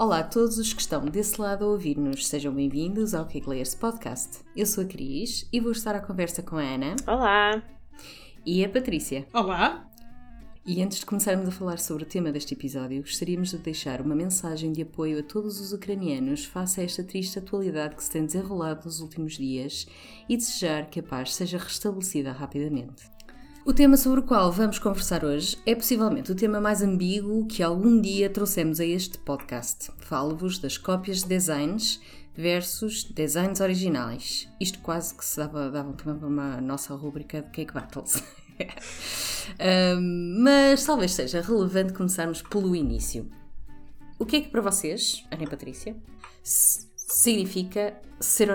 Olá a todos os que estão desse lado a ouvir-nos, sejam bem-vindos ao Cake Layers Podcast. Eu sou a Cris e vou estar à conversa com a Ana. Olá! E a Patrícia. Olá! E antes de começarmos a falar sobre o tema deste episódio, gostaríamos de deixar uma mensagem de apoio a todos os ucranianos face a esta triste atualidade que se tem desenrolado nos últimos dias e desejar que a paz seja restabelecida rapidamente. O tema sobre o qual vamos conversar hoje é possivelmente o tema mais ambíguo que algum dia trouxemos a este podcast. Falo-vos das cópias de designs versus designs originais. Isto quase que se dava, dava para uma nossa rúbrica de Cake Battles. um, mas talvez seja relevante começarmos pelo início. O que é que para vocês, Ana e Patrícia, significa ser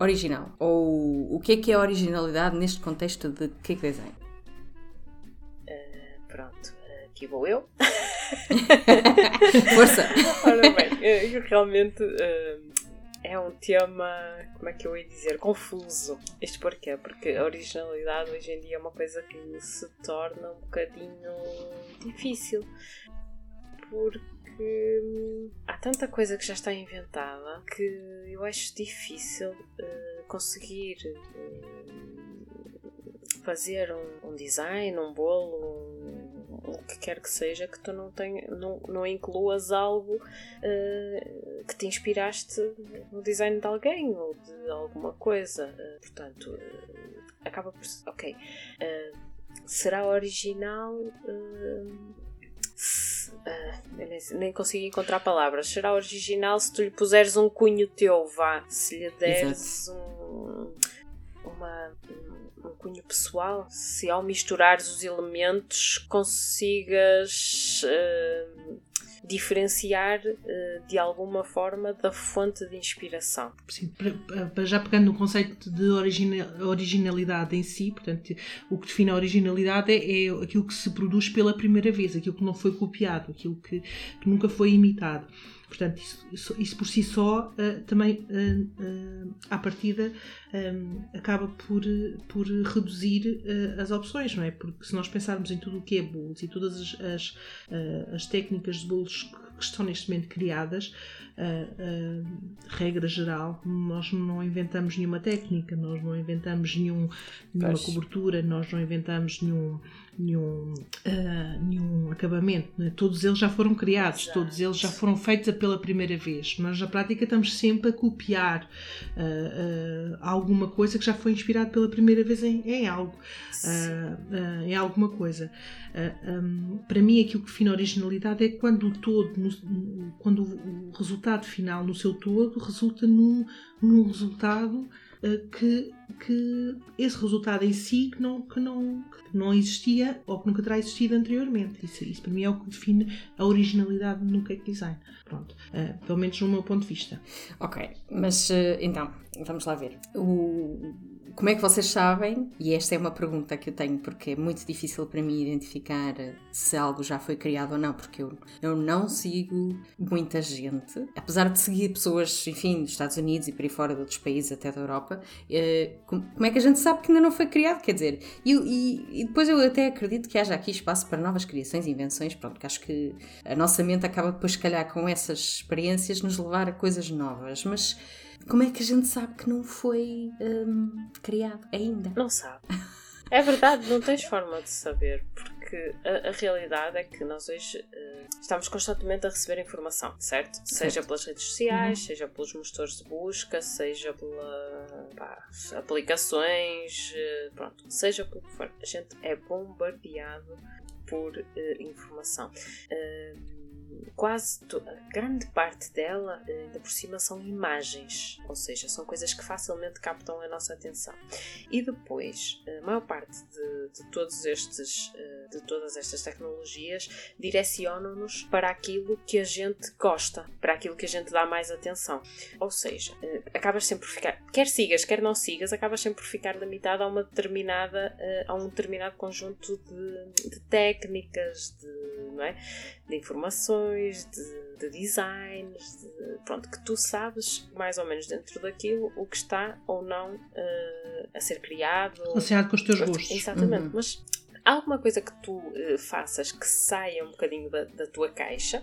original? Ou o que é que é originalidade neste contexto de cake design? Pronto, aqui vou eu. Força! Ora bem, eu realmente uh, é um tema, como é que eu ia dizer, confuso. Isto porquê? Porque a originalidade hoje em dia é uma coisa que se torna um bocadinho difícil. Porque hum, há tanta coisa que já está inventada que eu acho difícil uh, conseguir. Uh, fazer um, um, design, um bolo, um, que quer que seja, que tu não, tenha, não, não incluas algo uh, que te inspiraste no design de alguém ou de alguma coisa. Uh, portanto, uh, acaba por. Ok. será original. Se, nem, nem consigo encontrar palavras. Será original se tu lhe puseres um cunho teu, vá. Se lhe deres um, uma, um cunho pessoal, se ao misturares os elementos consigas uh, diferenciar uh, de alguma forma da fonte de inspiração. Sim, já pegando no conceito de originalidade em si, portanto, o que define a originalidade é, é, aquilo que se produz pela primeira vez, aquilo que não foi copiado, aquilo que, que nunca foi imitado. Portanto, isso, isso, por si só uh, também, uh, uh, à partida, um, acaba por, por reduzir as opções, não é? Porque se nós pensarmos em tudo o que é bolos e todas as, as, as técnicas de bolos que estão neste momento criadas, regra geral, nós não inventamos nenhuma técnica, nós não inventamos nenhum, nenhuma cobertura, nós não inventamos nenhum nenhum, uh, nenhum acabamento. Né? Todos eles já foram criados, Exato. todos eles já foram feitos pela primeira vez. Nós, na prática, estamos sempre a copiar uh, uh, alguma coisa que já foi inspirado pela primeira vez em, em algo, em alguma coisa. Um, para mim, aquilo que define a originalidade é quando o todo, no, quando o resultado final no seu todo resulta num, num resultado que, que esse resultado em si que não, que não, que não existia ou que nunca terá existido anteriormente. Isso, isso para mim é o que define a originalidade no cake design. Pronto. Uh, pelo menos no meu ponto de vista. Ok, mas uh, então, vamos lá ver. O como é que vocês sabem? E esta é uma pergunta que eu tenho porque é muito difícil para mim identificar se algo já foi criado ou não, porque eu, eu não sigo muita gente, apesar de seguir pessoas, enfim, dos Estados Unidos e por aí fora de outros países, até da Europa. Eh, como é que a gente sabe que ainda não foi criado? Quer dizer, e, e, e depois eu até acredito que haja aqui espaço para novas criações e invenções, pronto, que acho que a nossa mente acaba depois, se calhar, com essas experiências, nos levar a coisas novas, mas como é que a gente sabe que não foi um, criado ainda? Não sabe. É verdade, não tens forma de saber, porque a, a realidade é que nós hoje uh, estamos constantemente a receber informação, certo? certo. Seja pelas redes sociais, uhum. seja pelos motores de busca, seja pela pá, aplicações, uh, pronto, seja pelo que for. A gente é bombardeado por uh, informação. Uh, quase grande parte dela, eh, ainda por cima, são imagens, ou seja, são coisas que facilmente captam a nossa atenção. E depois, a maior parte de, de todos estes, eh, de todas estas tecnologias direcionam-nos para aquilo que a gente gosta, para aquilo que a gente dá mais atenção. Ou seja, eh, acabas sempre por ficar, quer sigas, quer não sigas, acabas sempre por ficar limitado a uma determinada, a um determinado conjunto de, de técnicas, de, não é? de informações, de, de designs, de, pronto, que tu sabes mais ou menos dentro daquilo o que está ou não uh, a ser criado. Relacionado com os teus gostos. Exatamente, uhum. mas há alguma coisa que tu uh, faças que saia um bocadinho da, da tua caixa.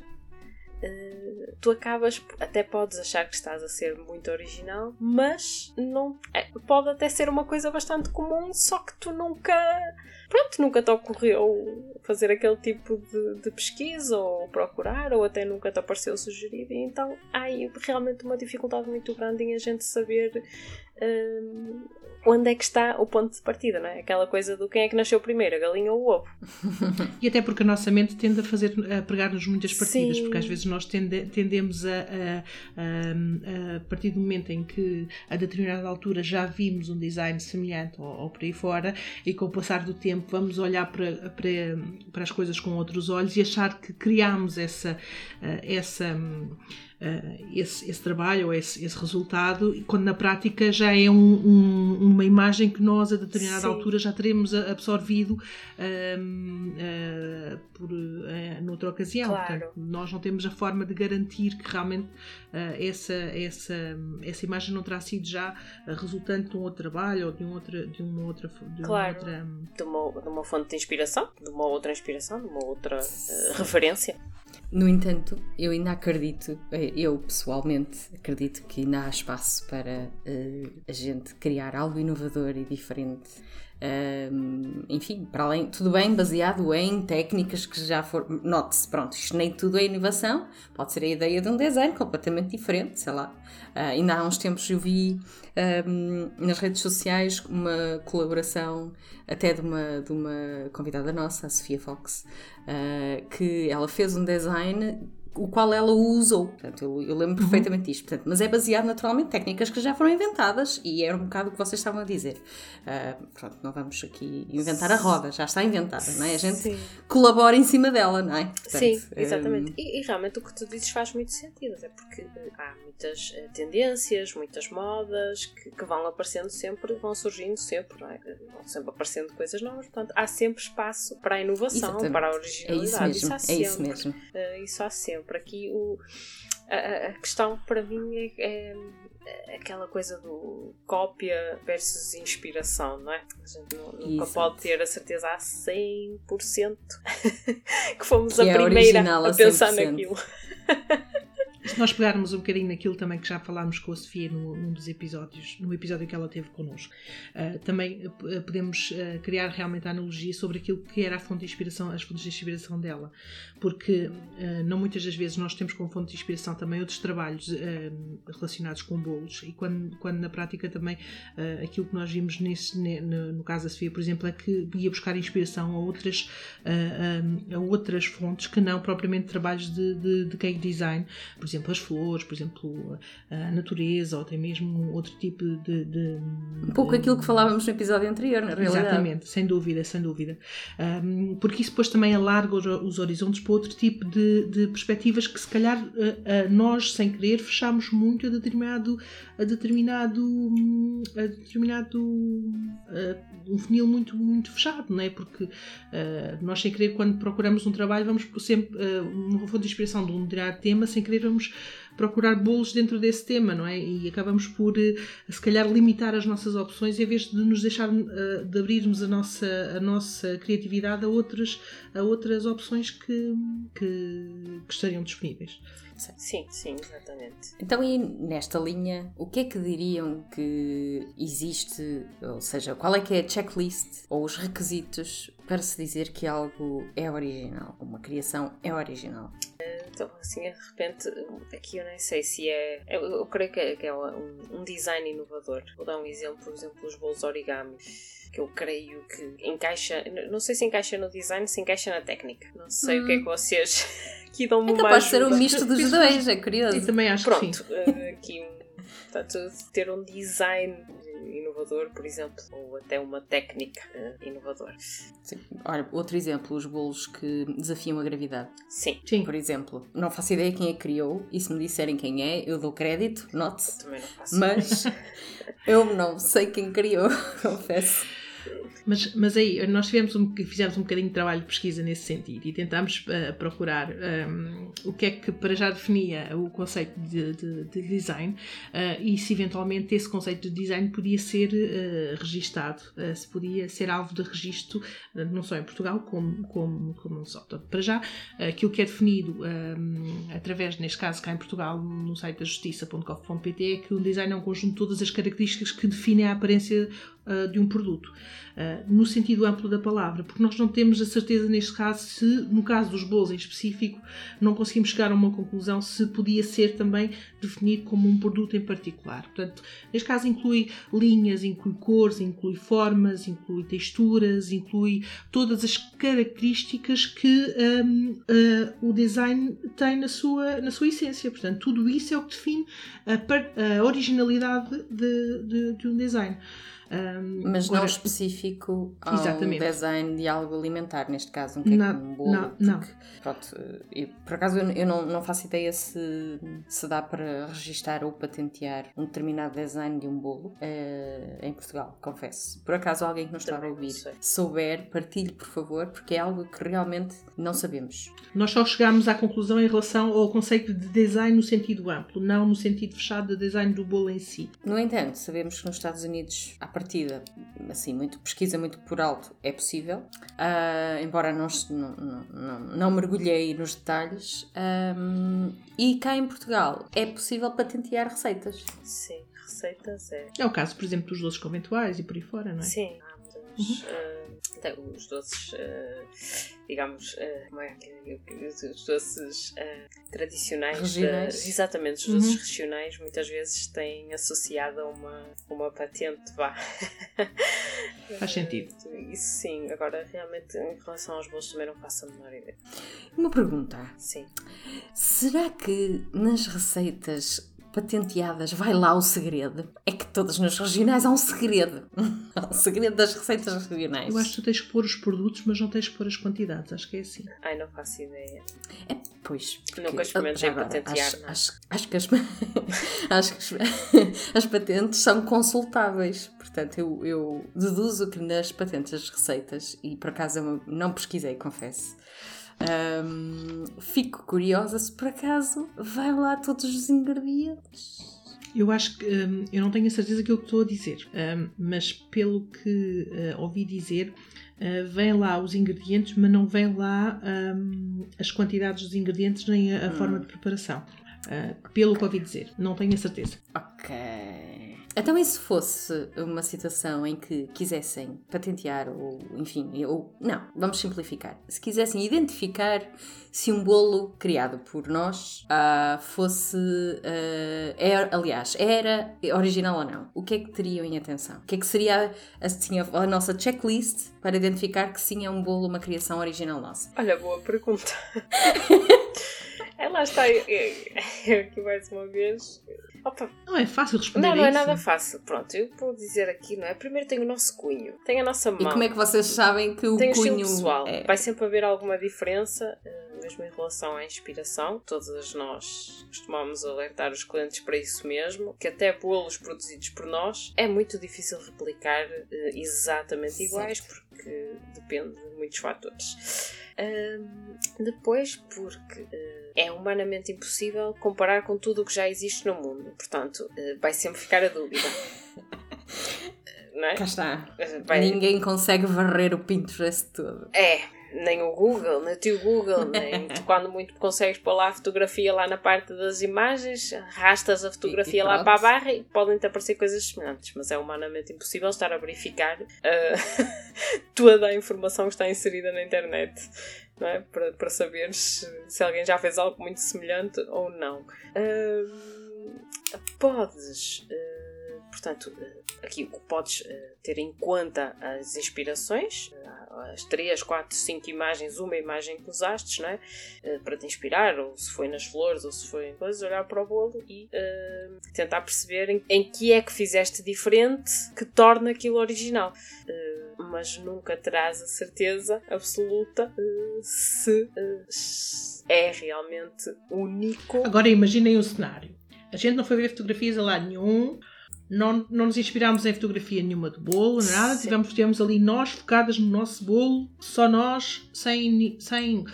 Uh, tu acabas, até podes achar que estás a ser muito original, mas não é, pode até ser uma coisa bastante comum, só que tu nunca pronto, nunca te ocorreu fazer aquele tipo de, de, pesquisa ou procurar, ou até nunca te apareceu sugerido, e então há aí realmente uma dificuldade muito grande em a gente saber onde é que está o ponto de partida, não é? Aquela coisa do quem é que nasceu primeiro, a galinha ou o ovo. e até porque a nossa mente tende a fazer a pregar-nos muitas partidas, Sim. porque às vezes nós tende, tendemos a, a, a, a, partir do momento em que a determinada altura já vimos um design semelhante ou, ou por aí fora, e com o passar do tempo vamos olhar para, para, para as coisas com outros olhos e achar que criamos essa, eh, essa uh, esse, esse, trabalho ou esse, esse, resultado, quando na prática já é um, um, uma imagem que nós a determinada Sim. altura já teremos absorvido uh, por, uh, noutra ocasião. Claro. Portanto, nós não temos a forma de garantir que realmente essa, essa, essa imagem não terá sido já resultante de um outro trabalho ou de, um outra, de uma outra. De claro. Uma outra... De, uma, de uma fonte de inspiração, de uma outra inspiração, de uma outra referência. No entanto, eu ainda acredito, eh, eu pessoalmente acredito que ainda há espaço para uh, a gente criar algo inovador e diferente enfim, para além, tudo bem baseado em técnicas que já foram. Note-se, pronto, isto nem tudo é inovação, pode ser a ideia de um design completamente diferente, sei lá. Uh, ainda há uns tempos eu vi um, nas redes sociais uma colaboração até de uma, de uma convidada nossa, a Sofia Fox, uh, que ela fez um design o qual ela usou. Portanto, eu, eu lembro uhum. perfeitamente disto. Portanto, mas é baseado naturalmente em técnicas que já foram inventadas e era um bocado o que vocês estavam a dizer. Uh, pronto, não vamos aqui inventar a roda, já está inventada, não é? A gente Sim. colabora em cima dela, não é? Portanto, Sim, exatamente. Um... E, e, realmente o que tu dizes faz muito sentido, é porque eh, há muitas uh, tendências, muitas modas que, que, vão aparecendo sempre, vão surgindo sempre, não é? Vão sempre aparecendo coisas novas, portanto, há sempre espaço para a inovação, exatamente. para a originalidade. É isso mesmo, isso é isso mesmo. Uh, isso há sempre sempre. Aqui o, a, a questão para mim é, é, é, aquela coisa do cópia versus inspiração, não é? A gente não, nunca pode ter a certeza a 100% que fomos que a é primeira a, a pensar naquilo. se nós pegarmos um bocadinho naquilo também que já falámos com a Sofia no, num dos episódios, no episódio que ela teve connosco, uh, também uh, podemos uh, criar realmente a analogia sobre aquilo que era a fonte de inspiração, as fontes de inspiração dela, porque não muitas das vezes nós temos como fonte de inspiração também outros trabalhos relacionados com bolos. E quando, quando na prática também aquilo que nós vimos nesse, no, no caso da Sofia, por exemplo, é que ia buscar inspiração a outras, a outras fontes que não propriamente trabalhos de, de, de cake design, por exemplo, as flores, por exemplo, a natureza, ou até mesmo outro tipo de. de um pouco de, aquilo que falávamos no episódio anterior, na realidade. Exatamente, sem dúvida, sem dúvida. Um, porque isso depois também alarga os, os, horizontes para outro tipo de, de perspectivas que, se calhar, uh, uh, nós, sem querer, fechamos muito a determinado. a determinado. a determinado. Uh, um funil muito, muito fechado, não é? Porque nós, sem querer, quando procuramos um trabalho, vamos sempre. uma fonte de inspiração de um determinado tema, sem querer, vamos vamos procurar bolos dentro desse tema, não é? E acabamos por, eh, se calhar, limitar as nossas opções em vez de nos deixar, eh, de abrirmos a nossa, a nossa criatividade a outras, a outras opções que, que, que estariam disponíveis. Sim, sim, exatamente. Então, e nesta linha, o que é que diriam que existe, ou seja, qual é que é a checklist ou os requisitos para se dizer que algo é original, uma criação é original? Então, assim, de repente, aqui eu nem sei se é. Eu, eu creio que é, que é um, um, design inovador. Vou dar um exemplo, por exemplo, os bolos origami. Que eu creio que encaixa. Não sei se encaixa no design, se encaixa na técnica. Não sei hum. o que é que hum. vocês aqui dão-me é capaz de ser um misto dos dois, é curioso. Eu também acho Pronto, que sim. Eh, aqui um. Portanto, ter um design inovador, por exemplo, ou até uma técnica uh, inovadora. Sim. Ora, outro exemplo, os bolos que desafiam a gravidade. Sim. Sim. Por exemplo, não faço ideia quem é que criou, e se me disserem quem é, eu dou crédito, note Também não faço. Mas eu não sei quem criou, confesso. Mas, mas aí, nós um, fizemos um bocadinho de trabalho de pesquisa nesse sentido e tentámos uh, procurar um, o que é que para já definia o conceito de, de, de design uh, e se eventualmente esse conceito de design podia ser uh, registado, se podia ser alvo de registro, não só em Portugal como, como, como não só. Portanto, para já, aquilo que é definido um, através, neste caso cá em Portugal, no site da justiça.gov.pt é que o design é um conjunto de todas as características que definem a aparência uh, de um produto, uh, no sentido amplo da palavra, porque nós não temos a certeza neste caso se, no caso dos bolos em específico, não conseguimos chegar a uma conclusão se podia ser também definido como um produto em particular. Portanto, neste caso inclui linhas, inclui cores, inclui formas, inclui texturas, inclui todas as características que um, uh, ah, o design tem na sua, na sua essência. Portanto, tudo isso é o que define a, a originalidade de, de, de um design. Um, Mas agora, não específico ao exatamente. design de algo alimentar, neste caso, um cake, não, um bolo. Não, porque, não. Pronto, eu, por acaso eu, eu, não, não faço ideia se, se dá para registar ou patentear um determinado design de um bolo uh, em Portugal, confesso. Por acaso alguém que nos está a ouvir souber, partilhe por favor, porque é algo que realmente não sabemos. Nós só chegámos à conclusão em relação ao conceito de design no sentido amplo, não no sentido fechado de design do bolo em si. No entanto, sabemos que nos Estados Unidos, a partida, assim, muito, pesquisa muito por alto, é possível, uh, embora não, não, não, não, mergulhei nos detalhes. Um, e cá em Portugal é possível patentear receitas. Sim, receitas é. É o caso, por exemplo, dos doces conventuais e por aí fora, não é? Sim. Uhum. Uh, os doces. Uh, digamos, uh, como é que os doces tradicionais, regionais. exatamente, os doces uhum. regionais muitas vezes têm associado a uma, uma patente, vá. Faz sentido. Isso sim, agora realmente em relação aos bolos também não faço a menor ideia. Uma pergunta. Sim. Será que nas receitas patenteadas, vai lá o segredo. É que todas nas regionais há um segredo. há um segredo das receitas regionais. Eu acho que tu tens que pôr os produtos, mas não tens que pôr as quantidades. Acho que é assim. Ai, não faço ideia. É, pois. Porque, Nunca experimentei agora, patentear. Acho, acho, acho, que as, acho que as patentes são consultáveis. Portanto, eu, eu deduzo que nas patentes das receitas, e por acaso eu não pesquisei, confesso um, fico curiosa se por acaso vai lá todos os ingredientes. Eu acho que um, eu não tenho a certeza que eu estou a dizer, um, mas pelo que uh, ouvi dizer, uh, vem lá os ingredientes, mas não vem lá um, as quantidades dos ingredientes nem a, a hum. forma de preparação. Uh, pelo que ouvi dizer, não tenho a certeza. Ok. Então, e se fosse uma situação em que quisessem patentear, ou enfim, ou não, vamos simplificar. Se quisessem identificar se um bolo criado por nós uh, fosse. É, aliás, era original ou não, o que é que teriam em atenção? O que é que seria assim, a, nossa checklist para identificar que sim é um bolo, uma criação original nossa? Olha, boa pergunta. é, lá está, eu, eu, aqui mais uma vez Opa. Não é fácil responder Não, não é nada fácil. Pronto, eu vou dizer aqui, não é? Primeiro tem o nosso cunho, tem a nossa mão. E como é que vocês sabem que o tem cunho... O pessoal. É... Vai sempre haver alguma diferença, eh, mesmo em relação à inspiração. Todas nós costumamos alertar os clientes para isso mesmo, que até bolos produzidos por nós é muito difícil replicar eh, exatamente iguais, porque depende de muitos fatores. Depois, porque uh, é humanamente impossível comparar com tudo o que já existe no mundo. Portanto, uh, vai sempre ficar a dúvida. Não é? Cá está. Vai... Ninguém consegue varrer o Pinterest todo. É, nem o Google, nem o tio Google, nem quando muito consegues pôr lá a fotografia lá na parte das imagens, arrastas a fotografia e, e lá para a barra e podem-te aparecer coisas semelhantes, mas é humanamente impossível estar a verificar uh, toda a informação que está inserida na internet. É? para, para saber se, se alguém já fez algo muito semelhante ou não. Uh, podes uh, Portanto, eh, aqui podes eh, ter em conta as inspirações, eh, as 3, 4, 5 imagens, uma imagem que usaste, não é? Para te inspirar, ou se foi nas flores, ou se foi em coisas, olhar para o bolo e uh, tentar perceber em, em, que é que fizeste diferente que torna aquilo original. Uh, mas nunca terás a certeza absoluta uh, se é realmente único. Agora imaginem o cenário. A gente não foi ver fotografias a lado nenhum, não, não nos inspirámos em fotografia nenhuma de bolo, nada. Tivemos, tivemos ali nós focadas no nosso bolo, só nós, sem. sem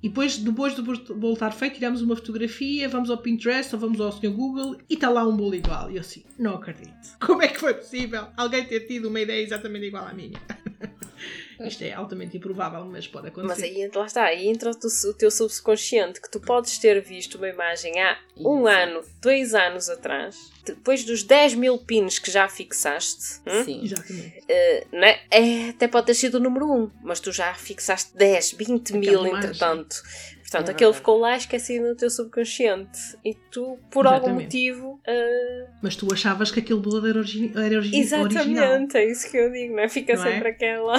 e depois, depois do bolo estar feito, tiramos uma fotografia, vamos ao Pinterest ou vamos ao Sr. Google e está lá um bolo igual. E eu assim, não acredito. Como é que foi possível alguém ter tido uma ideia exatamente igual à minha? Isto é altamente improvável, mas pode acontecer. Mas aí lá está, aí entra o, teu subconsciente que tu podes ter visto uma imagem há um ano, dois anos atrás, depois dos 10 mil pins que já fixaste. Hum? Sim, exatamente. Uh, né? é, até pode ter sido o número 1, mas tu já fixaste 10, 20 mil entretanto. Portanto, é aquele ficou lá esquecido no teu subconsciente e tu, por Exatamente. algum motivo. Uh... Mas tu achavas que aquele bolo era, origi era origi Exatamente, original. Exatamente, é isso que eu digo, não é? Fica não sempre é? aquela.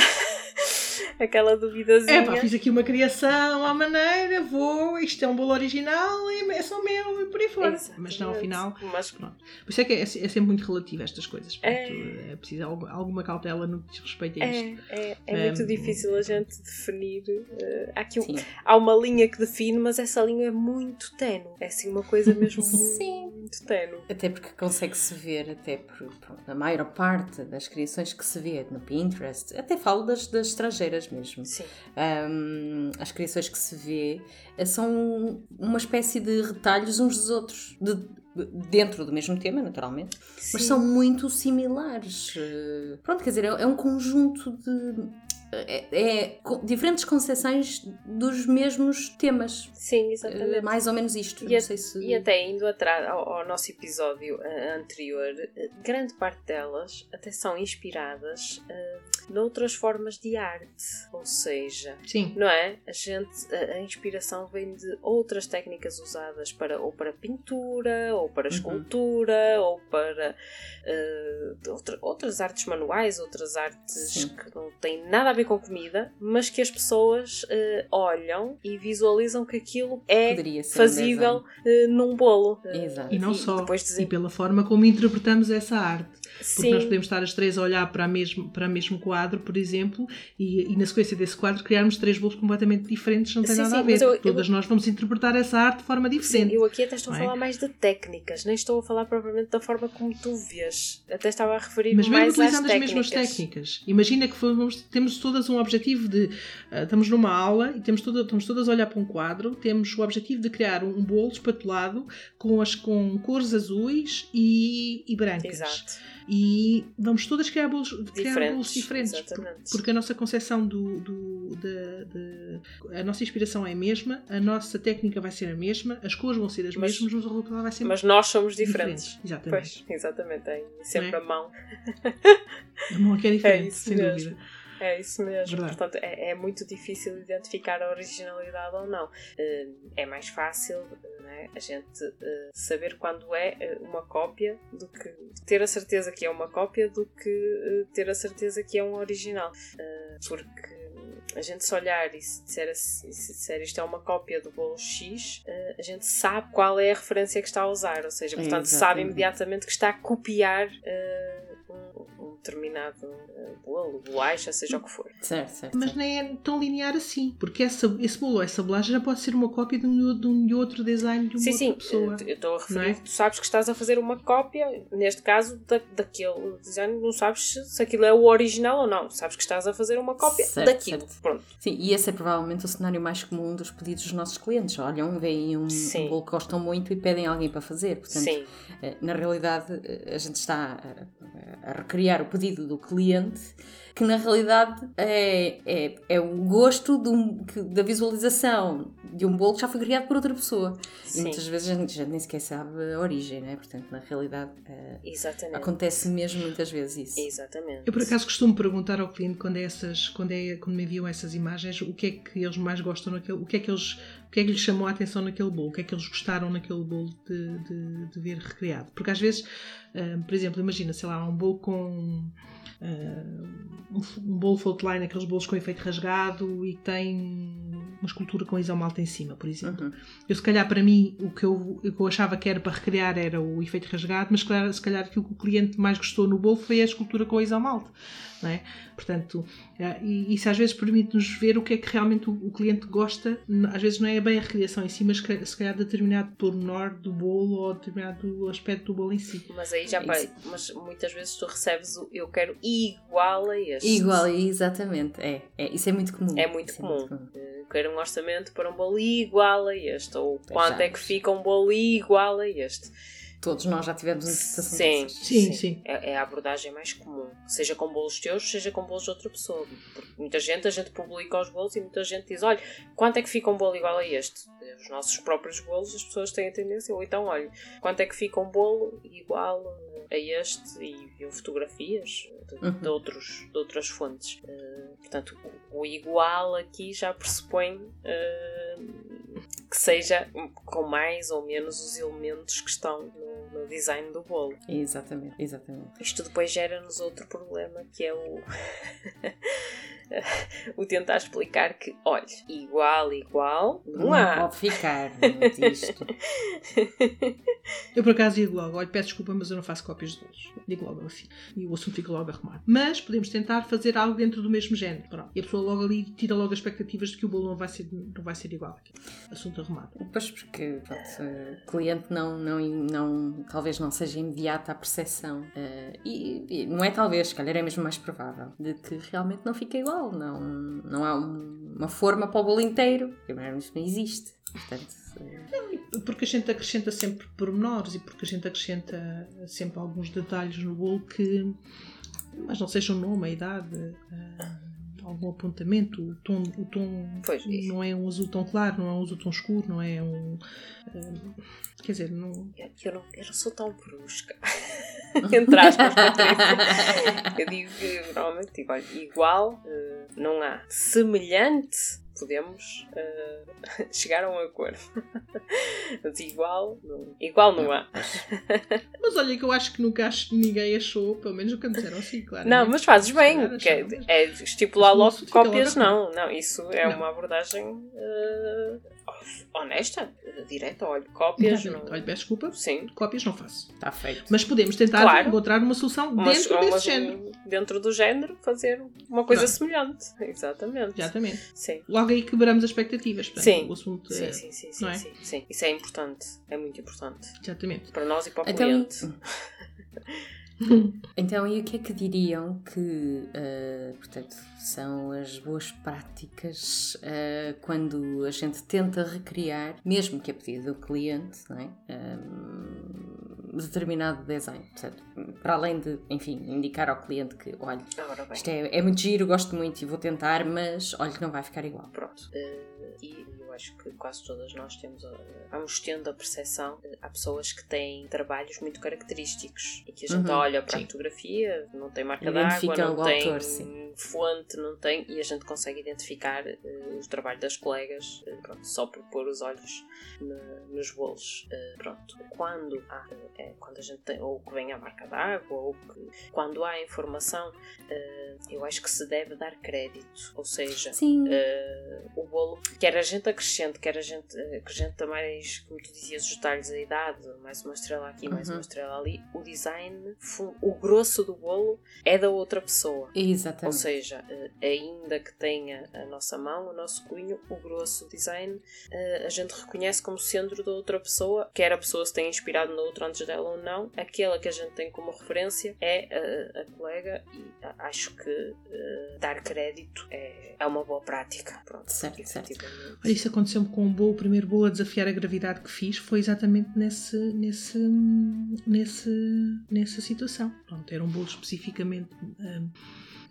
aquela duvidazinha. É pá, fiz aqui uma criação à maneira, vou, isto é um bolo original e é só meu e por aí fora. Exatamente. Mas não, afinal. Mas pronto. Por isso é que é, é sempre muito relativo estas coisas. Portanto, é, é preciso alguma cautela no que diz respeito a isto. É, é, é muito um, difícil a gente definir. Uh, há, aqui um, há uma linha que define, mas essa linha é muito tenue. É assim uma coisa mesmo Sim. muito tenue. Até porque consegue-se ver, até por, por, a maior parte das criações que se vê no Pinterest, até falo das, das estrangeiras mesmo. Sim. Um, as criações que se vê eh, são uma espécie de retalhos uns dos outros. De, dentro do mesmo tema, naturalmente, Sim. mas são muito similares. Pronto, quer dizer, é, é um conjunto de é, é, diferentes concepções dos mesmos temas. Sim, exatamente. Uh, mais ou menos isto. E, a, se... e até indo atrás ao, ao nosso episódio uh, anterior, uh, grande parte delas até são inspiradas noutras formas de arte. Ou seja, Sim. não é? A gente, a, a, inspiração vem de outras técnicas usadas para ou para pintura, ou para uhum. escultura, uhum. ou para outra, outras artes manuais, outras artes Sim. que não têm nada a ver com comida, mas que as pessoas uh, olham e visualizam que aquilo é fazível uh, num bolo. Exato. E não só, e, e pela forma como interpretamos essa arte. Porque Sim. nós podemos estar as três a olhar para, a mesmo, para o mesmo quadro, por exemplo, e, e, na sequência desse quadro criarmos três bolos completamente diferentes, não tem sim, nada sim, a ver. Eu, Todas eu, nós vamos interpretar essa arte de forma diferente. Sim, eu aqui até estou a é? falar mais de técnicas, nem estou a falar propriamente da forma como tu vês. Até estava a referir Mas mesmo utilizando as mesmas técnicas. Imagina que fomos, temos todas um objetivo de. Uh, estamos numa aula e temos toda, estamos todas a olhar para um quadro, temos o objetivo de criar um, um bolo espatulado com, as, com cores azuis e, e brancas. Exato e vamos todas criar bolos diferentes, criar bolos diferentes porque a nossa concepção do, do de, a nossa inspiração é a mesma, a nossa técnica vai ser a mesma, as cores vão ser as mas, mesmas, mas o resultado vai ser Mas nós somos diferentes. diferentes. Exatamente. Pois, exatamente, é sempre é? a mão. A mão é que é diferente, é sem mesmo. dúvida. É isso mesmo. Verdade. Portanto, é, é, muito difícil identificar a originalidade ou não. Eh, é mais fácil né, a gente eh, saber quando é eh, uma cópia do que ter a certeza que é uma cópia do que ter a certeza que é um original. Porque a gente se olhar e se disser, se disser isto é uma cópia do bolo X, a gente sabe qual é a referência que está a usar. Ou seja, portanto, sabe imediatamente que está a copiar determinado uh, bolo, bolacha, seja o que for. Certo, certo. Mas nem é tão linear assim, porque essa, esse bolo ou essa bolacha já pode ser uma cópia de um, de um outro design de uma sim, outra sim. pessoa. Eu estou a referir é? que tu sabes que estás a fazer uma cópia, neste caso, da, daquele design, não sabes se aquilo é o original ou não, sabes que estás a fazer uma cópia certo, daquilo. Certo. Pronto. Sim, e esse é provavelmente o cenário mais comum dos pedidos dos nossos clientes. Olham, veem um, um bolo que gostam muito e pedem alguém para fazer. Portanto, sim. Eh, na realidade, eh, a gente está a, a recriar o pedido do cliente, que na realidade é, é, é o gosto um, da visualização de um bolo que já foi criado por outra pessoa. Sim. E muitas vezes a gente, nem sequer sabe a origem, né? Portanto, na realidade, uh, acontece mesmo muitas vezes isso. Exatamente. Eu, por acaso, costumo perguntar ao cliente quando, é essas, quando, é, quando me enviam essas imagens o que é que eles mais gostam naquele, o que é que eles o que é que lhes chamou a atenção naquele bolo, o que é que eles gostaram naquele bolo de, de, de ver recriado. Porque às vezes, uh, por exemplo, imagina, sei lá, um bolo com uh, um, bolo aqueles bolos com efeito rasgado e tem uma escultura com isomalto em cima, por exemplo. Uhum. Eu, se calhar, para mim, o que, eu, o que eu achava que era para recriar era o efeito rasgado, mas se calhar, se calhar aquilo que o cliente mais gostou no bolo foi a escultura com isomalto. Não é? Portanto, eh, e isso às vezes permite-nos ver o que é que realmente o, cliente gosta. Às vezes não é bem a recriação em si, mas se calhar determinado pormenor do bolo ou determinado aspecto do bolo em si. Mas aí já vai, mas muitas vezes tu recebes o eu quero igual a este. Igual, exatamente. É, é isso é muito comum. É muito, comum. É muito comum. Uh, quero um orçamento para um bolo igual a este. Ou quanto é que fica um bolo igual a este. Todos nós já tivemos uma situação sim, dessas. Sim, sim. sim. É, é, a abordagem mais comum. Seja com bolos teus, seja com bolos de outra pessoa. Porque muita gente, a gente publica os bolos e muita gente diz: olha, quanto é que fica um bolo igual a este? Os nossos próprios bolos, as pessoas têm a tendência, ou então, olha, quanto é que fica um bolo igual a este? E viu fotografias de, uhum. de, outros, de outras fontes. Uh, portanto, o, o, igual aqui já pressupõe. Uh, que seja com mais ou menos os elementos que estão no, no design do bolo. Exatamente, exatamente. Isto depois gera-nos outro problema que é o. o tentar explicar que, olha, igual, igual, não, não há. pode ficar isto. eu por acaso digo logo, olha, peço desculpa, mas eu não faço cópias de bolos. Digo logo assim. E o assunto fica logo arrumado. Mas podemos tentar fazer algo dentro do mesmo género. Pronto. E a pessoa logo ali tira logo as expectativas de que o bolo não vai ser, não vai ser igual. Aqui. Assunto arrumado. Pois porque o cliente não, não, não, talvez não seja imediata a percepção. Uh, e, e, não é talvez, se calhar é mesmo mais provável, de que realmente não fica igual não, não há um, uma forma para o bolo inteiro, primeiro não existe. Portanto, porque a gente acrescenta sempre pormenores e porque a gente acrescenta sempre alguns detalhes no bolo que, mas não seja o nome, a idade, uh, algum apontamento, o tom, o tom pois, não é um azul tão claro, não é um azul tão escuro, não é um. um quer dizer, não. Eu, eu, não, eu não sou tão brusca. Entre aspas, eu digo que normalmente digo, olha, igual uh, não há. Semelhante podemos uh, chegar a um acordo. Mas igual, não, igual não há. Mas olha que eu acho que nunca acho, ninguém achou, pelo menos o que me disseram assim, claro. Não, mas fazes bem, que é, é estipular logo cópias, não. Não, isso é não. uma abordagem uh, honesta, direta, olha, cópias. Não, Olha, peço desculpa. Sim. Cópias não faço. Está feito. Mas podemos tentar claro. encontrar uma solução uma, dentro uma, desse género. Dentro do género, fazer uma coisa semelhante. Exatamente. Exatamente. Sim. Logo aí quebramos as expectativas. Portanto, sim. O assunto sim, é, sim, sim, sim, é? sim, sim. Isso é importante. É muito importante. Exatamente. Para nós e para o então, cliente. então, e o que é que diriam que, uh, portanto, são as boas práticas uh, quando a gente tenta recriar, mesmo que a pedido do cliente, não é? Um, determinado design. Portanto, para além de, enfim, indicar ao cliente que, olha, isto é, é muito giro, gosto muito e vou tentar, mas olha que não vai ficar igual. Pronto. Uh, e acho que quase todas nós temos, uh, vamos tendo a percepção, uh, há pessoas que têm trabalhos muito característicos e que a gente uhum, olha para sim. a fotografia, não tem marca d'água, não tem autor, fonte, não tem, e a gente consegue identificar uh, o trabalho das colegas, pronto, só por pôr os olhos nos bolos. pronto, quando há, é, quando a gente tem, ou que vem a marca d'água, ou que, quando há informação, eu acho que se deve dar crédito, ou seja, o bolo, quer a gente acrescente, quer a gente acrescenta mais, como tu dizias, os detalhes, a idade, mais uma estrela aqui, uhum. mais uma uhum. estrela ali, o design, o grosso do bolo é da outra pessoa. Exatamente. Ou seja, eh, ainda que tenha a nossa mão, o nosso cunho, o grosso design, eh, a gente reconhece como sendo da outra pessoa, quer a pessoa se tenha inspirado na outra antes dela ou não, aquela que a gente tem como referência é a, a colega e acho que uh, dar crédito é, é uma boa prática. Pronto, certo, certo. Aconteceu-me com o bolo, o primeiro bolo a desafiar a gravidade que fiz foi exatamente nesse, nesse, nesse, nessa situação. Pronto, era um bolo especificamente. Um,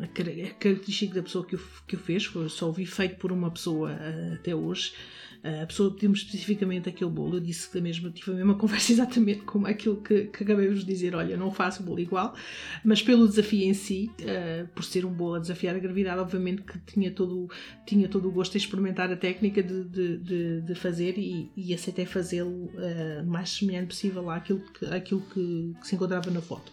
a característica da pessoa que o, que o fez, só ouvi feito por uma pessoa uh, até hoje. Uh, a pessoa pediu-me especificamente aquele bolo. Eu disse que mesma, tive a mesma conversa exatamente como aquilo que, que acabei de dizer: olha, não faço bolo igual, mas pelo desafio em si, uh, por, ser um bolo a desafiar a gravidade, obviamente que tinha todo, tinha todo o gosto em experimentar a técnica de, de, de, de fazer e, e aceitei fazê-lo o mais semelhante possível àquilo que, àquilo que, que se encontrava na foto.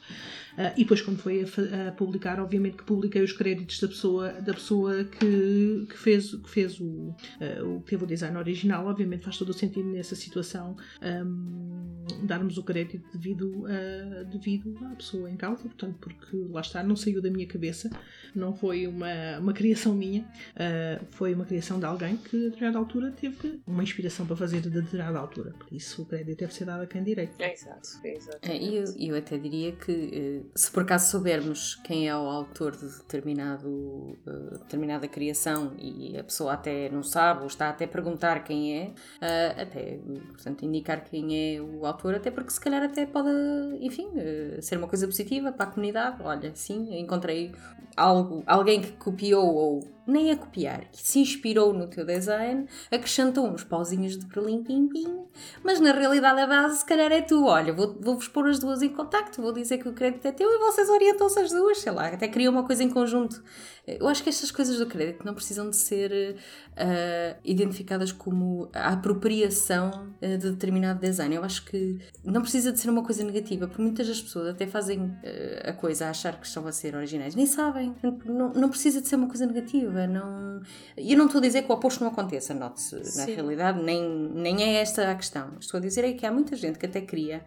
Uh, e depois, quando foi a, a, publicar, obviamente que publiquei os créditos da pessoa, da pessoa que, que fez, que fez o, uh, o que teve o design original. Obviamente faz todo o sentido nessa situação um, darmos o crédito devido, a, devido à pessoa em causa, portanto, porque lá está, não saiu da minha cabeça, não foi uma, uma criação minha, uh, foi uma criação de alguém que a determinada altura teve uma inspiração para fazer de determinada altura. Por isso o crédito deve ser dado a quem direito. É exato, é exato. É, eu, eu até diria que se por acaso soubermos quem é o autor de determinado, uh, determinada criação e a pessoa até não sabe ou está até a perguntar quem é, uh, até portanto, indicar quem é o autor, até porque se calhar até pode, enfim, uh, ser uma coisa positiva para a comunidade. Olha, sim, encontrei algo, alguém que copiou ou nem a copiar, que se inspirou no teu design, acrescentou uns pauzinhos de perlim pim pim, mas na realidade a base se calhar é tu. Olha, vou-vos vou pôr as duas em contacto, vou dizer que o crédito é teu e vocês orientam-se as duas, sei lá, até criam uma coisa em conjunto. Eu acho que estas coisas do crédito não precisam de ser uh, identificadas como a apropriação uh, de determinado design. Eu acho que não precisa de ser uma coisa negativa, porque muitas das pessoas até fazem uh, a coisa a achar que estão a ser originais, nem sabem. Não, não precisa de ser uma coisa negativa. Não... Eu não estou a dizer que o oposto não aconteça, note-se. Na realidade, nem, nem é esta a questão. Estou a dizer é que há muita gente que até cria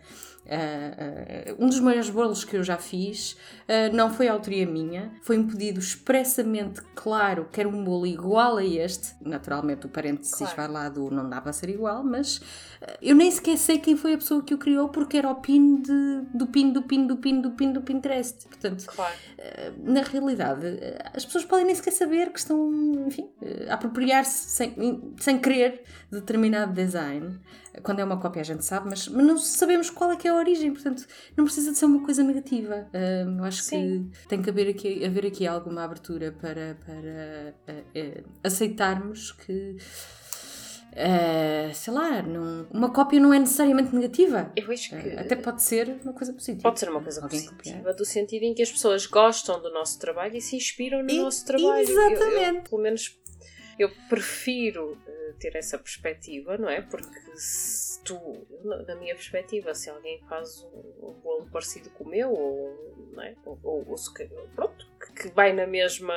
Uh, uh, um dos maiores bolos que eu já fiz uh, não foi autoria minha, foi um pedido expressamente claro que era um bolo igual a este. Naturalmente, o parênteses claro. vai lá do não dá para ser igual, mas eu nem sequer sei quem foi a pessoa que o criou porque era o pin de, do pin do pin do pin do pin do Pinterest. Portanto, claro. na realidade, as pessoas podem nem sequer saber que estão, enfim, a apropriar-se sem, sem querer de determinado design. Quando é uma cópia a gente sabe, mas, mas não sabemos qual é que é origem, portanto não precisa de ser uma coisa negativa. Uh, eu acho Sim. que tem que haver aqui, haver aqui alguma abertura para, para uh, uh, aceitarmos que Uh, sei lá, não, uma cópia não é necessariamente negativa. Eu acho que. Uh, até pode ser uma coisa positiva. Pode ser uma coisa Alguém positiva, copiar. do sentido em que as pessoas gostam do nosso trabalho e se inspiram no e, nosso trabalho. Exatamente. Eu, eu, pelo menos eu prefiro uh, ter essa perspectiva, não é? Porque se tu, na minha perspectiva, se alguém faz um, um bolo parecido com o meu, ou, não é? ou, ou, ou pronto, que vai na mesma,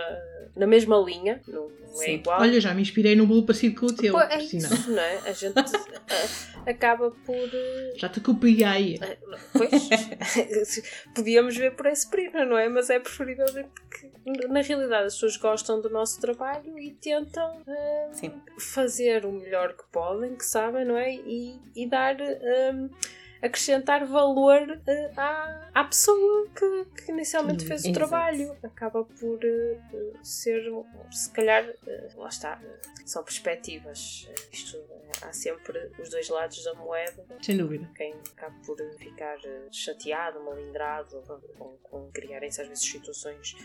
na mesma linha, não, não é igual. Olha, já me inspirei num bolo parecido com o teu. Pô, é isso, não é? A gente acaba por. Eh, já te copiei. Eh, pois, podíamos ver por esse prisma, não é? Mas é preferível porque na realidade as pessoas gostam do nosso trabalho e tentam uh, fazer o melhor que podem, que sabem, não é? E, e dar. Um, acrescentar valor uh, à, à pessoa que, que inicialmente fez o trabalho. Acaba por uh, ser, se calhar, uh, lá está, são perspectivas. Isto há sempre os dois lados da moeda. Sem dúvida. Quem acaba por ficar chateado, malindrado, com, com criarem-se às vezes situações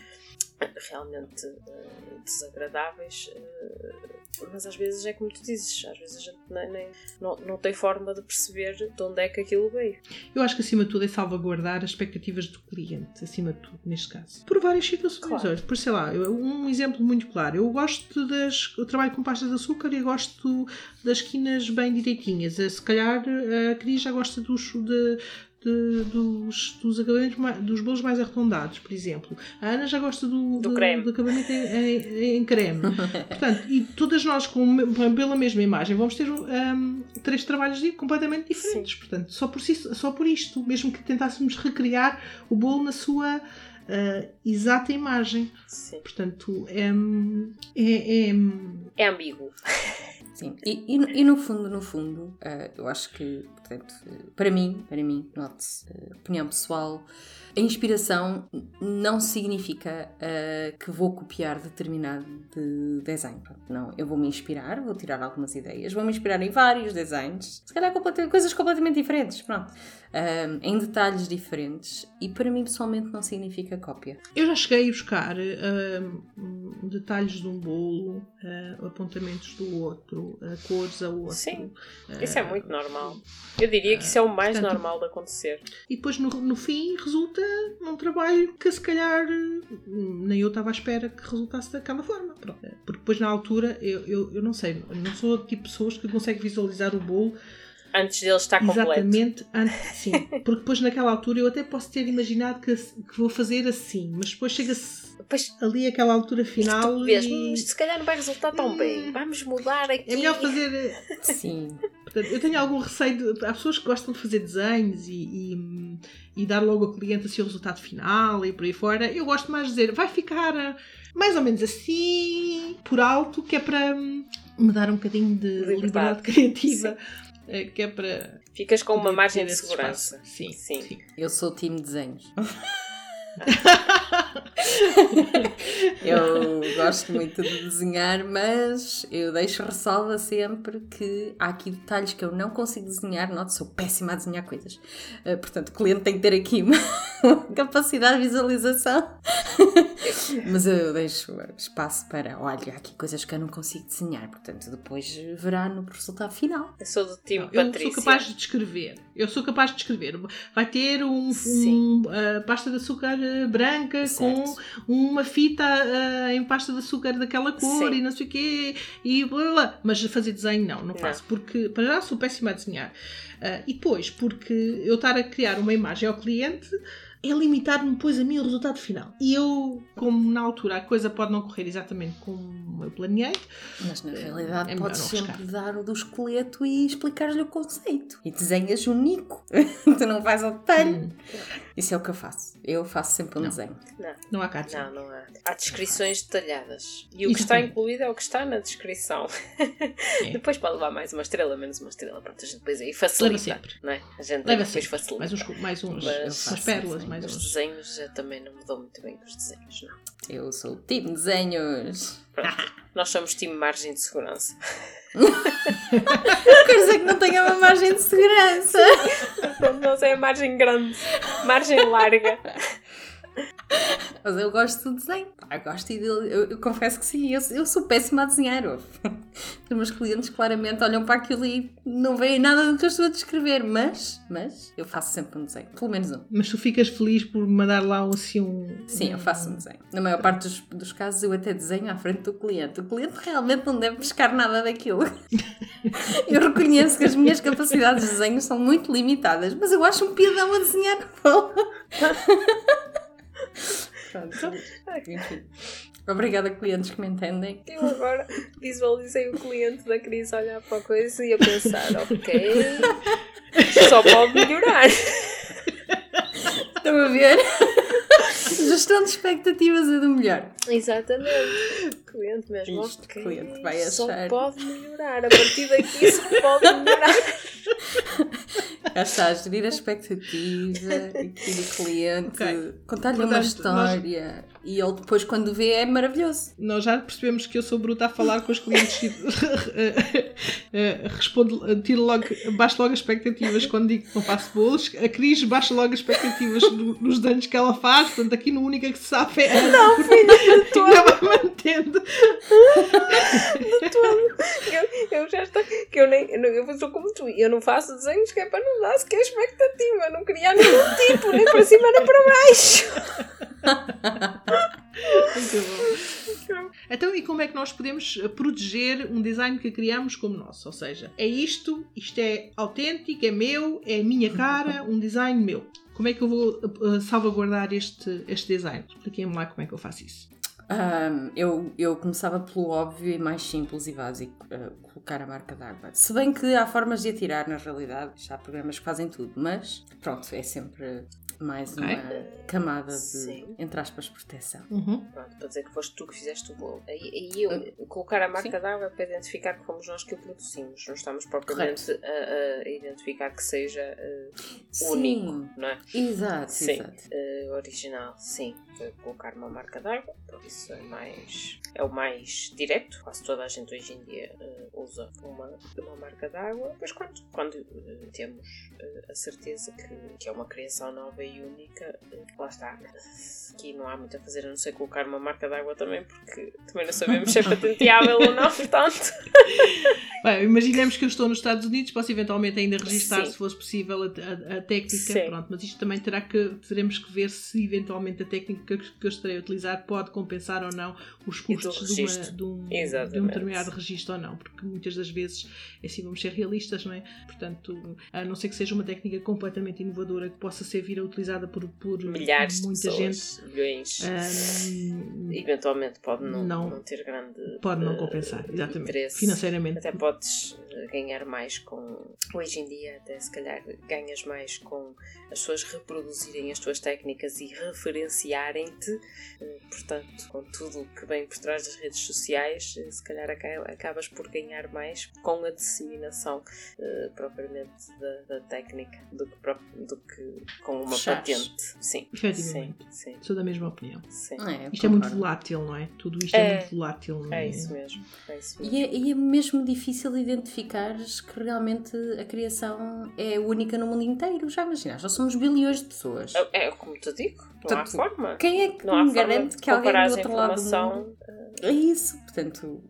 realmente uh, desagradáveis, uh, mas às vezes é como tu dizes, às vezes a gente nem, nem, não, não tem forma de perceber de onde é que aquilo veio. Eu acho que acima de tudo é salvaguardar as expectativas do cliente, acima de tudo, neste caso. Por várias situações. Claro. Por sei lá, um exemplo muito claro. Eu gosto das. Eu trabalho com pasta de açúcar e gosto das esquinas bem direitinhas. Se calhar a Cris já gosta dos, de, de, dos, dos acabamentos mais, dos bolos mais arredondados, por exemplo. A Ana já gosta do, do, creme. do acabamento em, em, em creme. Portanto, e todas nós, com, pela mesma imagem, vamos ter um, três trabalhos completamente diferentes. Sim. Portanto, só por, si, só por isto, mesmo que tentássemos recriar o bolo na sua uh, exata imagem. Sim. Portanto, é, é, é, é ambíguo. Sim, e, e, e, no fundo, no fundo, uh, eu acho que, portanto, para mim, para mim, note-se, uh, opinião pessoal, a inspiração não significa uh, que vou copiar determinado de design. Não, eu vou me inspirar, vou tirar algumas ideias, vou me inspirar em vários designs, se calhar coisas completamente diferentes, pronto, uh, em detalhes diferentes, e para mim pessoalmente não significa cópia. Eu já cheguei a buscar uh, detalhes de um bolo, apontamentos do outro, cores a outro. Sim, isso é muito normal Eu diria que isso é o mais Portanto, normal de acontecer. E depois, no, no fim, resulta num trabalho que se calhar nem eu estava à espera que resultasse daquela forma. Pronto. Porque depois, na altura, eu, eu, eu não sei, não sou tipo de pessoas que conseguem visualizar o bolo Antes dele estar completo. Exatamente, antes, sim. Porque depois naquela altura eu até posso ter imaginado que, que vou fazer assim, mas depois chega-se ali aquela altura final. Vês, e... Hum, se calhar não vai resultar tão hum, bem. Vamos mudar aqui. É melhor fazer. Sim. Portanto, eu tenho algum receio. De... Há pessoas que gostam de fazer desenhos e, e, e, dar logo ao cliente assim o resultado final e por aí fora. Eu gosto mais de dizer, vai ficar eh, mais ou menos assim, por alto, que é para hum, me dar um bocadinho de liberdade, liberdade criativa. Sim é que é para. Ficas com uma margem de segurança. Sim, sim, sim. Eu sou time desenhos. eu gosto muito de desenhar, mas eu deixo ressalva sempre que há aqui detalhes que eu não consigo desenhar. Note, sou péssima a desenhar coisas. Uh, portanto, o cliente tem que ter aqui uma, capacidade de visualização. mas eu deixo espaço para, olha, há aqui coisas que eu não consigo desenhar. Portanto, depois verá no resultado final. Eu sou do time Eu sou capaz de descrever. Eu sou capaz de descrever. Vai ter um, um uh, pasta de açúcar branca certo. com uma fita uh, em pasta de açúcar daquela cor Sim. e não sei o quê, e blá, blá, mas fazer desenho não, não faço, não. porque para já sou péssima a desenhar. Uh, e depois, porque eu estar a criar uma imagem ao cliente é limitar-me depois a mim o resultado final. E eu, como na altura a coisa pode não correr exatamente como eu planeei. Mas na realidade é podes sempre dar o do esqueleto e explicar-lhe o conceito. E desenhas único. tu não vais ao detalhe. Hum. Isso é o que eu faço. Eu faço sempre um não. desenho. Não, não há cartas. Não, não há. Há descrições detalhadas. E o que está incluído é o que está na descrição. É. depois pode levar mais uma estrela, menos uma estrela. Pronto, a gente depois aí facilita. Leva sempre. Não é? A gente Leva depois sempre. facilita. Mais uns, mais uns Mas, umas pérolas, mais os uns. desenhos eu também não me dou muito bem com os desenhos, não. Eu sou o time desenhos. Pronto. Nós somos time margem de segurança. Quer dizer que não tenha uma margem de segurança. Nós é a margem grande, margem larga. Mas eu gosto de desenho. Pá, gosto de, eu, eu, confesso que sim, eu, eu sou péssima a desenhar. Os meus clientes claramente olham para aquilo e não veem nada do que eu estou a descrever, mas, mas eu faço sempre um desenho, pelo menos um. Mas tu ficas feliz por mandar lá assim um. Sim, eu faço um desenho. Na maior parte dos, dos casos eu até desenho à frente do cliente. O cliente realmente não deve pescar nada daquilo. eu reconheço que as minhas capacidades de desenho são muito limitadas, mas eu acho um piadão a desenhar bola. Pronto. Enfim. Obrigada, clientes que me entendem. Eu agora visualizei o cliente da crise olhar para a coisa e a pensar: ok, só pode melhorar. Estão a ver? Gestão de expectativas é do melhor. Exatamente. Cliente mesmo. Isto, okay. cliente vai achar. Só pode melhorar. A partir daqui só pode melhorar. Já está a gerir a expectativa aqui do cliente, okay. contar-lhe uma história nós... e ele depois, quando vê, é maravilhoso. Nós já percebemos que eu sou bruta a falar com os clientes e respondo, tiro logo, baixo logo as expectativas quando digo que não faço bolos. A Cris baixa logo as expectativas dos danos que ela faz, portanto, aqui no única que se sabe é Não, filha, de todo. vai mantendo. De todo. Eu, eu já estou. Que eu, nem, eu sou como tu, eu não faço desenhos que é para não dar sequer expectativa, não criar nenhum tipo, nem para cima nem para baixo. Muito bom. Então, e como é que nós podemos proteger um design que criamos como nosso? Ou seja, é isto, isto é autêntico, é meu, é a minha cara, um design meu. Como é que eu vou uh, salvaguardar este, este design? Expliquem-me lá como é que eu faço isso. Um, eu, eu começava pelo óbvio e mais simples e básico, uh, colocar a marca d'água. Se bem que há formas de atirar, na realidade, já há programas que fazem tudo, mas pronto, é sempre mais okay. uma camada de, Sim. entre aspas, proteção. Uhum. Pronto, para dizer que foste tu que fizeste o bolo. Aí, aí eu uh, colocar a marca d'água para identificar que fomos nós que o produzimos. Não estamos propriamente a, a, identificar que seja uh, único, não é? Exato, sim. exato. Uh, original, sim. Colocar uma marca d'água, por isso é mais é o mais direto. Quase toda a gente hoje em dia uh, usa uma, uma marca d'água. Mas quando, quando uh, temos uh, a certeza que, que é uma criação nova e única, lá está. Aqui não há muito a fazer a não ser colocar uma marca d'água também, porque também não sabemos se é patenteável ou não, portanto. Bem, imaginemos que eu estou nos Estados Unidos, posso eventualmente ainda registrar Sim. se fosse possível a, a, a técnica, Sim. pronto, mas isto também terá que, teremos que ver se eventualmente a técnica que, que eu estarei a utilizar pode compensar ou não os custos de, uma, de, um, de, um, determinado registro ou não, porque muitas das vezes, é assim, vamos ser realistas, não é? Portanto, a não ser que seja uma técnica completamente inovadora que possa ser vir a utilizada por, por milhares muita de pessoas, gente, milhões, um, eventualmente pode não, não, não, ter grande pode não compensar, exatamente, interesse. financeiramente. Até podes eh, ganhar mais com, hoje em dia, até se calhar ganhas mais com as pessoas reproduzirem as tuas técnicas e referenciarem-te, eh, portanto, com tudo o que vem por trás das redes sociais, eh, se calhar acabas por ganhar mais com a disseminação propriamente da, da, técnica do que, do que com uma Chás. patente. Sim, efetivamente. Sim, sim. Sou da mesma opinião. Sim. É, isto é muito volátil, não é? Tudo isto é, é muito volátil. Não é? é isso mesmo. É isso mesmo. E, é, e é mesmo difícil identificar que realmente a criação é única no mundo inteiro. Já imaginaste? Já somos bilhões de pessoas. É, é como te digo, não Portanto, há forma. Quem é que me garante que alguém do outro lado do mundo... É isso, portanto,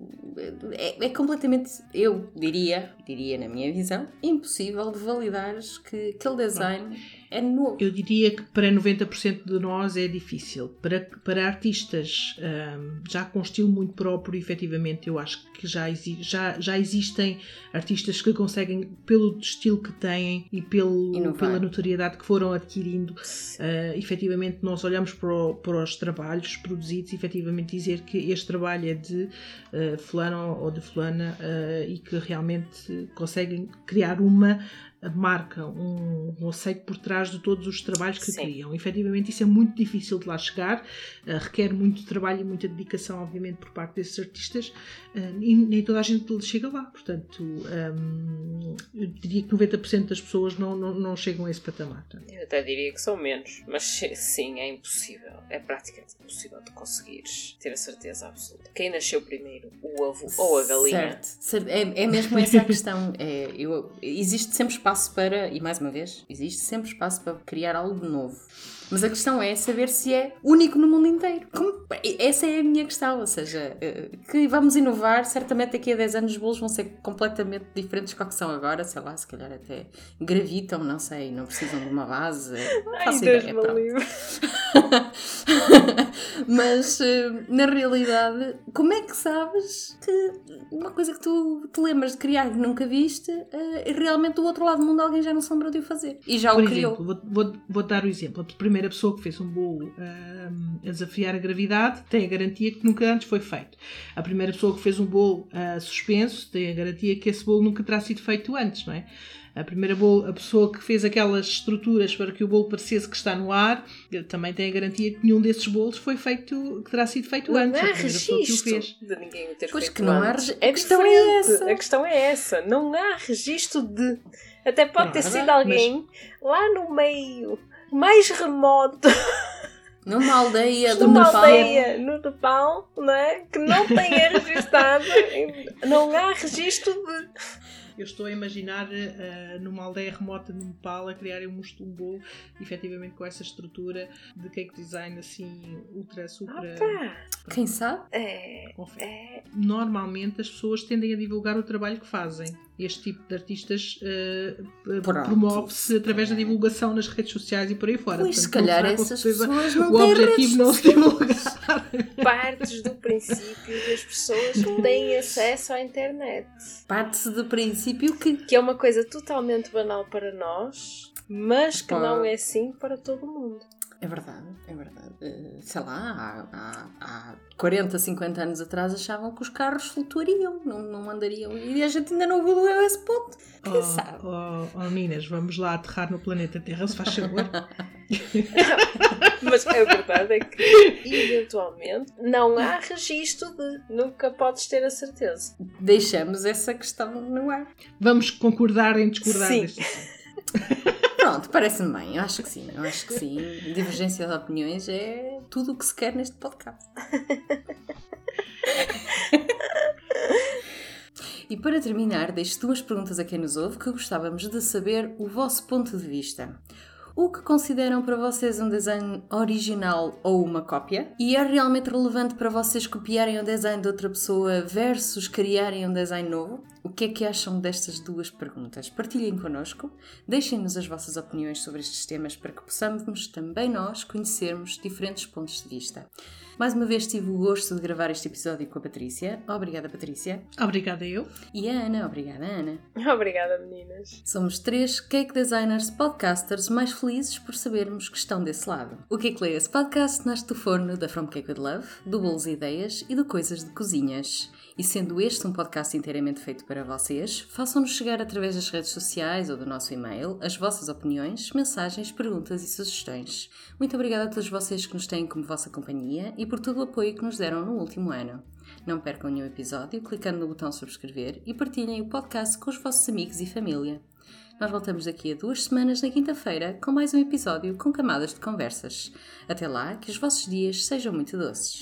é, é, completamente, eu diria, diria na minha visão, impossível de validares que aquele design é novo. Eu diria que para 90% de nós é difícil. Para, para artistas um, já com estilo muito próprio, efetivamente, eu acho que já, exi já, já existem artistas que conseguem, pelo estilo que têm e pelo, pela notoriedade que foram adquirindo, uh, efetivamente nós olhamos para, o, para os trabalhos produzidos e efetivamente dizer que este trabalho é de uh, fulano ou de fulana uh, e que realmente conseguem criar uma marca, um conceito por trás de todos os trabalhos que Sim. criam. Efetivamente, isso é muito difícil de lá chegar, uh, requer muito trabalho e muita dedicação, obviamente, por parte desses artistas, uh, e nem toda a gente chega lá. Portanto, um, eu diria que 90% das pessoas não, não, não chegam a esse patamar. Portanto. Eu até diria que são menos, mas sim, é impossível. É praticamente impossível de conseguires ter a certeza absoluta. Quem nasceu primeiro, o ovo ou a galinha? Certo, é, é mesmo essa a questão. É, eu, existe sempre espaço para, e mais uma vez, existe sempre espaço para criar algo novo. Mas a questão é saber se é único no mundo inteiro. Como? Essa é a minha questão, ou seja, eh, que vamos inovar, certamente daqui a 10 anos os bolos vão ser completamente diferentes do que são agora, sei lá, se calhar até gravitam, não sei, não precisam de uma base. Ai, ideia, Mas eh, na realidade, como é que sabes que uma coisa que tu te lembras de criar que nunca viste, eh, realmente do outro lado do mundo alguém já não se lembrou de o fazer e já Por o exemplo, criou? Vou, vou, vou dar o exemplo. Primeiro primeira pessoa que fez um bolo uh, a desafiar a gravidade tem a garantia que nunca antes foi feito. A primeira pessoa que fez um bolo uh, suspenso tem a garantia que esse bolo nunca terá sido feito antes, não é? A primeira bolo, a pessoa que fez aquelas estruturas para que o bolo parecesse que está no ar, também tem a garantia que nenhum desses bolos foi feito, que terá sido feito não antes. Não há registro de ninguém ter pois feito que não antes. há é a questão é essa. A questão é essa. Não há registro de. Até pode ter sido alguém mas... lá no meio mais remoto. Numa aldeia do Numa Nepal. aldeia no Nepal, não é? Que não tenha registado. não há registro de. Eu estou a imaginar uh, numa aldeia remota no Nepal a criarem um bolo efetivamente com essa estrutura de cake design assim ultra super. Quem sabe? É, é. Normalmente as pessoas tendem a divulgar o trabalho que fazem este tipo de artistas uh, promove-se através da divulgação nas redes sociais e por aí fora. Pois, Portanto, se calhar essas pessoas não O objetivo não se divulgar. Partes do princípio que as pessoas têm acesso à internet. Parte-se do princípio que... Que é uma coisa totalmente banal para nós, mas que Pá. não é assim para todo mundo. É verdade, é verdade. Uh, sei lá, há, há, há 40, 50 anos atrás achavam que os carros flutuariam, não, não andariam. E a gente ainda não evoluiu a esse ponto. Quem oh, sabe? Oh, oh, meninas, vamos lá aterrar no planeta Terra, se faz favor. Mas a verdade é que, eventualmente, não há registro de. Nunca podes ter a certeza. Deixamos essa questão no ar. Vamos concordar em discordar Sim. Pronto, parece-me bem. Eu acho que sim. Eu acho que sim. Divergência de opiniões é tudo o que se quer neste podcast. e para terminar, deixo duas perguntas a quem nos ouve que gostávamos de saber o vosso ponto de vista. o que consideram para vocês um design original ou uma cópia? E é realmente relevante para vocês copiarem o design de outra pessoa versus criarem um design novo? O que é que acham destas duas perguntas? Partilhem connosco, deixem-nos as vossas opiniões sobre estes temas para que possamos também nós conhecermos diferentes pontos de vista. Mais uma vez tive o gosto de gravar este episódio com a Patrícia. Obrigada, Patrícia. Obrigada, eu. E a Ana. Obrigada, Ana. Obrigada, meninas. Somos três cake designers podcasters mais felizes por sabermos que estão desse lado. O Cake Layers Podcast nasce do forno da From Cake with Love, do Bolos e Ideias e do Coisas de Cozinhas. E sendo este um podcast inteiramente feito para vocês, façam-nos chegar através das redes sociais ou do nosso e-mail as vossas opiniões, mensagens, perguntas e sugestões. Muito obrigada a todos vocês que nos têm como vossa companhia e por todo o apoio que nos deram no último ano. Não percam nenhum episódio clicando no botão subscrever e partilhem o podcast com os vossos amigos e família. Nós voltamos daqui a duas semanas, na quinta-feira, com mais um episódio com camadas de conversas. Até lá, que os vossos dias sejam muito doces.